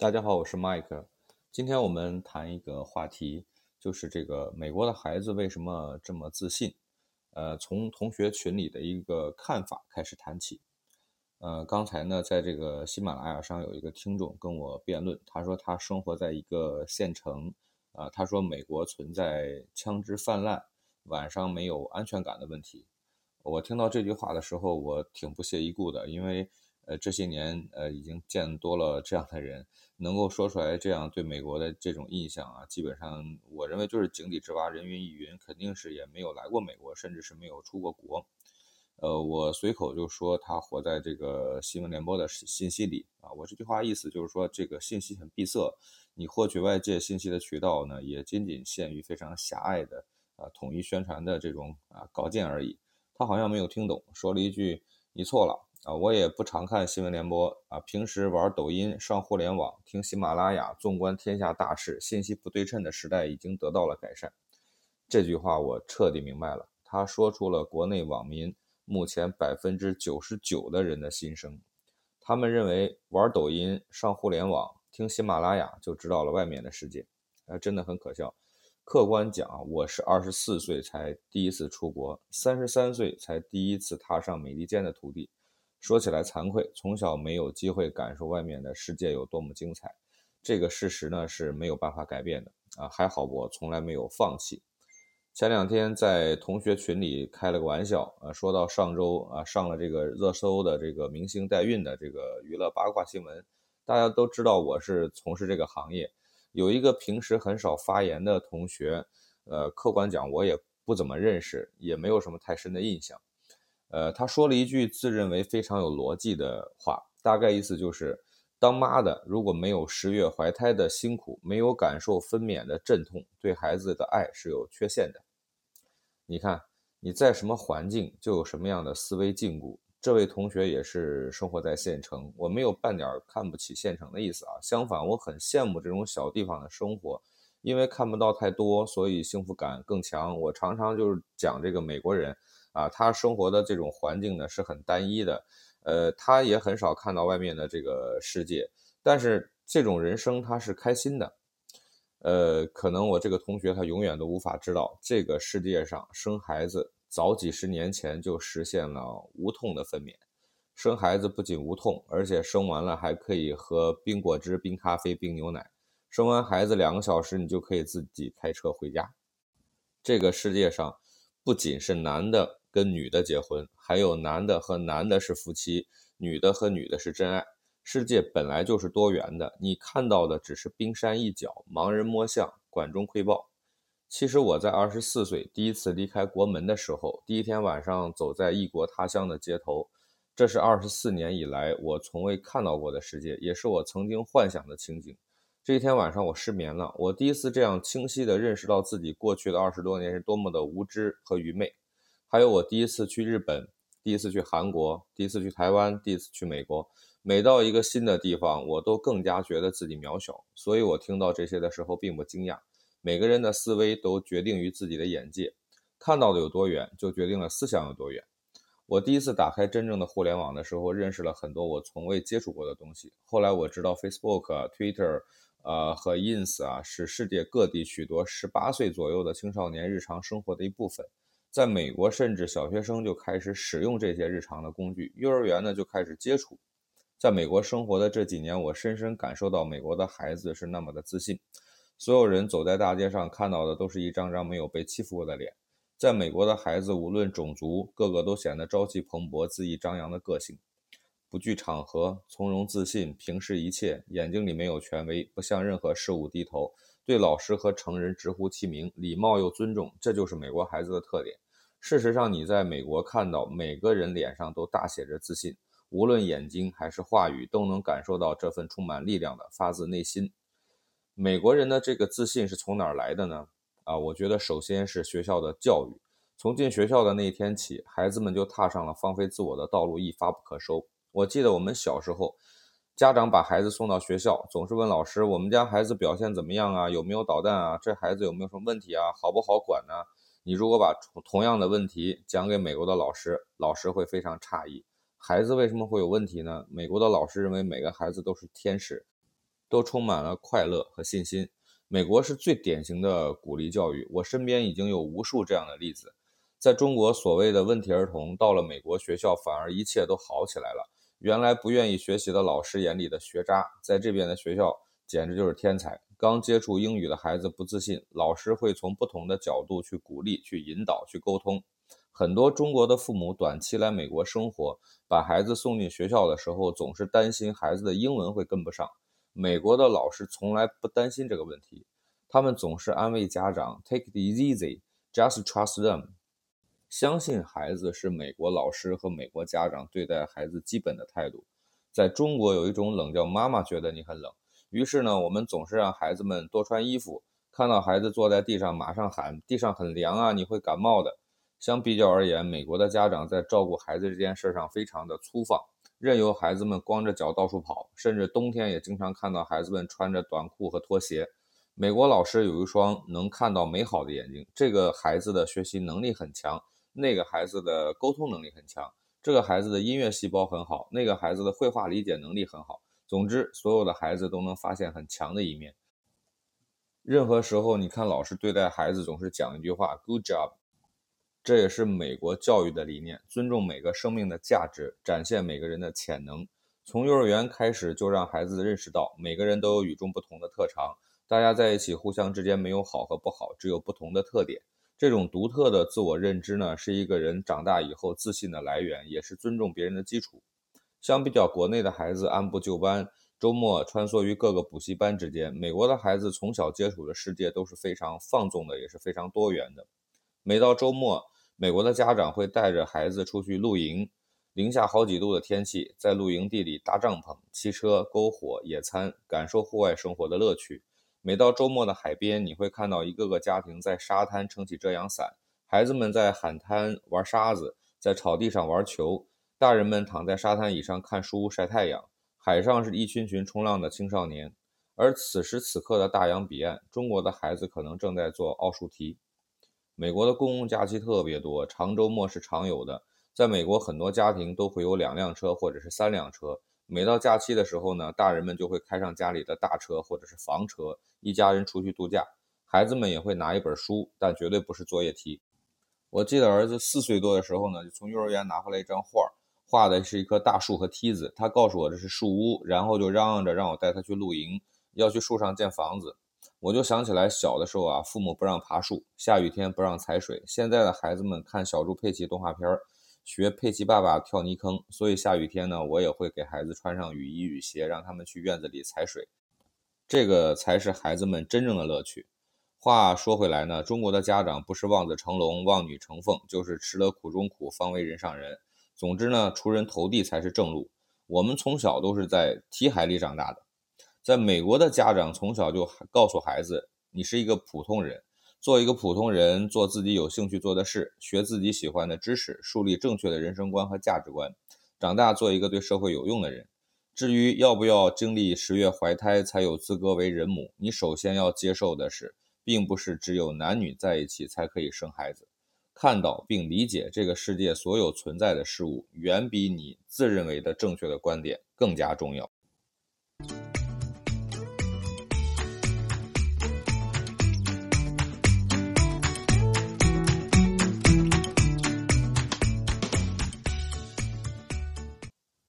大家好，我是 Mike。今天我们谈一个话题，就是这个美国的孩子为什么这么自信？呃，从同学群里的一个看法开始谈起。呃，刚才呢，在这个喜马拉雅上有一个听众跟我辩论，他说他生活在一个县城，啊，他说美国存在枪支泛滥、晚上没有安全感的问题。我听到这句话的时候，我挺不屑一顾的，因为。呃，这些年，呃，已经见多了这样的人，能够说出来这样对美国的这种印象啊，基本上我认为就是井底之蛙，人云亦云，肯定是也没有来过美国，甚至是没有出过国。呃，我随口就说他活在这个新闻联播的信息里啊，我这句话意思就是说，这个信息很闭塞，你获取外界信息的渠道呢，也仅仅限于非常狭隘的啊统一宣传的这种啊稿件而已。他好像没有听懂，说了一句：“你错了。”啊，我也不常看新闻联播啊，平时玩抖音、上互联网、听喜马拉雅，纵观天下大事，信息不对称的时代已经得到了改善。这句话我彻底明白了，他说出了国内网民目前百分之九十九的人的心声。他们认为玩抖音、上互联网、听喜马拉雅就知道了外面的世界，啊，真的很可笑。客观讲，我是二十四岁才第一次出国，三十三岁才第一次踏上美利坚的土地。说起来惭愧，从小没有机会感受外面的世界有多么精彩，这个事实呢是没有办法改变的啊。还好我从来没有放弃。前两天在同学群里开了个玩笑啊，说到上周啊上了这个热搜的这个明星代孕的这个娱乐八卦新闻，大家都知道我是从事这个行业，有一个平时很少发言的同学，呃，客观讲我也不怎么认识，也没有什么太深的印象。呃，他说了一句自认为非常有逻辑的话，大概意思就是，当妈的如果没有十月怀胎的辛苦，没有感受分娩的阵痛，对孩子的爱是有缺陷的。你看你在什么环境，就有什么样的思维禁锢。这位同学也是生活在县城，我没有半点看不起县城的意思啊，相反，我很羡慕这种小地方的生活，因为看不到太多，所以幸福感更强。我常常就是讲这个美国人。啊，他生活的这种环境呢是很单一的，呃，他也很少看到外面的这个世界，但是这种人生他是开心的，呃，可能我这个同学他永远都无法知道，这个世界上生孩子早几十年前就实现了无痛的分娩，生孩子不仅无痛，而且生完了还可以喝冰果汁、冰咖啡、冰牛奶，生完孩子两个小时你就可以自己开车回家，这个世界上不仅是男的。跟女的结婚，还有男的和男的是夫妻，女的和女的是真爱。世界本来就是多元的，你看到的只是冰山一角，盲人摸象，管中窥豹。其实我在二十四岁第一次离开国门的时候，第一天晚上走在异国他乡的街头，这是二十四年以来我从未看到过的世界，也是我曾经幻想的情景。这一天晚上我失眠了，我第一次这样清晰地认识到自己过去的二十多年是多么的无知和愚昧。还有我第一次去日本，第一次去韩国，第一次去台湾，第一次去美国。每到一个新的地方，我都更加觉得自己渺小。所以我听到这些的时候并不惊讶。每个人的思维都决定于自己的眼界，看到的有多远，就决定了思想有多远。我第一次打开真正的互联网的时候，认识了很多我从未接触过的东西。后来我知道，Facebook、Twitter，呃和 Ins 啊，是世界各地许多十八岁左右的青少年日常生活的一部分。在美国，甚至小学生就开始使用这些日常的工具，幼儿园呢就开始接触。在美国生活的这几年，我深深感受到美国的孩子是那么的自信。所有人走在大街上看到的都是一张张没有被欺负过的脸。在美国的孩子，无论种族，个个都显得朝气蓬勃、恣意张扬的个性，不惧场合，从容自信，平视一切，眼睛里没有权威，不向任何事物低头。对老师和成人直呼其名，礼貌又尊重，这就是美国孩子的特点。事实上，你在美国看到每个人脸上都大写着自信，无论眼睛还是话语，都能感受到这份充满力量的发自内心。美国人的这个自信是从哪儿来的呢？啊，我觉得首先是学校的教育。从进学校的那一天起，孩子们就踏上了放飞自我的道路，一发不可收。我记得我们小时候。家长把孩子送到学校，总是问老师：“我们家孩子表现怎么样啊？有没有捣蛋啊？这孩子有没有什么问题啊？好不好管呢？”你如果把同样的问题讲给美国的老师，老师会非常诧异：孩子为什么会有问题呢？美国的老师认为每个孩子都是天使，都充满了快乐和信心。美国是最典型的鼓励教育，我身边已经有无数这样的例子。在中国，所谓的问题儿童到了美国学校，反而一切都好起来了。原来不愿意学习的老师眼里的学渣，在这边的学校简直就是天才。刚接触英语的孩子不自信，老师会从不同的角度去鼓励、去引导、去沟通。很多中国的父母短期来美国生活，把孩子送进学校的时候，总是担心孩子的英文会跟不上。美国的老师从来不担心这个问题，他们总是安慰家长：“Take it easy, just trust them。”相信孩子是美国老师和美国家长对待孩子基本的态度。在中国有一种冷，叫妈妈觉得你很冷，于是呢，我们总是让孩子们多穿衣服。看到孩子坐在地上，马上喊：“地上很凉啊，你会感冒的。”相比较而言，美国的家长在照顾孩子这件事上非常的粗放。任由孩子们光着脚到处跑，甚至冬天也经常看到孩子们穿着短裤和拖鞋。美国老师有一双能看到美好的眼睛，这个孩子的学习能力很强，那个孩子的沟通能力很强，这个孩子的音乐细胞很好，那个孩子的绘画理解能力很好。总之，所有的孩子都能发现很强的一面。任何时候，你看老师对待孩子总是讲一句话：“Good job。”这也是美国教育的理念，尊重每个生命的价值，展现每个人的潜能。从幼儿园开始，就让孩子认识到每个人都有与众不同的特长，大家在一起，互相之间没有好和不好，只有不同的特点。这种独特的自我认知呢，是一个人长大以后自信的来源，也是尊重别人的基础。相比较国内的孩子按部就班，周末穿梭于各个补习班之间，美国的孩子从小接触的世界都是非常放纵的，也是非常多元的。每到周末，美国的家长会带着孩子出去露营，零下好几度的天气，在露营地里搭帐篷、汽车、篝火、野餐，感受户外生活的乐趣。每到周末的海边，你会看到一个个家庭在沙滩撑起遮阳伞，孩子们在海滩玩沙子，在草地上玩球，大人们躺在沙滩椅上看书晒太阳。海上是一群群冲浪的青少年，而此时此刻的大洋彼岸，中国的孩子可能正在做奥数题。美国的公共假期特别多，长周末是常有的。在美国，很多家庭都会有两辆车或者是三辆车。每到假期的时候呢，大人们就会开上家里的大车或者是房车，一家人出去度假。孩子们也会拿一本书，但绝对不是作业题。我记得儿子四岁多的时候呢，就从幼儿园拿回来一张画，画的是一棵大树和梯子。他告诉我这是树屋，然后就嚷嚷着让我带他去露营，要去树上建房子。我就想起来，小的时候啊，父母不让爬树，下雨天不让踩水。现在的孩子们看小猪佩奇动画片儿，学佩奇爸爸跳泥坑，所以下雨天呢，我也会给孩子穿上雨衣雨鞋，让他们去院子里踩水。这个才是孩子们真正的乐趣。话说回来呢，中国的家长不是望子成龙、望女成凤，就是吃了苦中苦，方为人上人。总之呢，出人头地才是正路。我们从小都是在题海里长大的。在美国的家长从小就告诉孩子：“你是一个普通人，做一个普通人，做自己有兴趣做的事，学自己喜欢的知识，树立正确的人生观和价值观，长大做一个对社会有用的人。至于要不要经历十月怀胎才有资格为人母，你首先要接受的是，并不是只有男女在一起才可以生孩子。看到并理解这个世界所有存在的事物，远比你自认为的正确的观点更加重要。”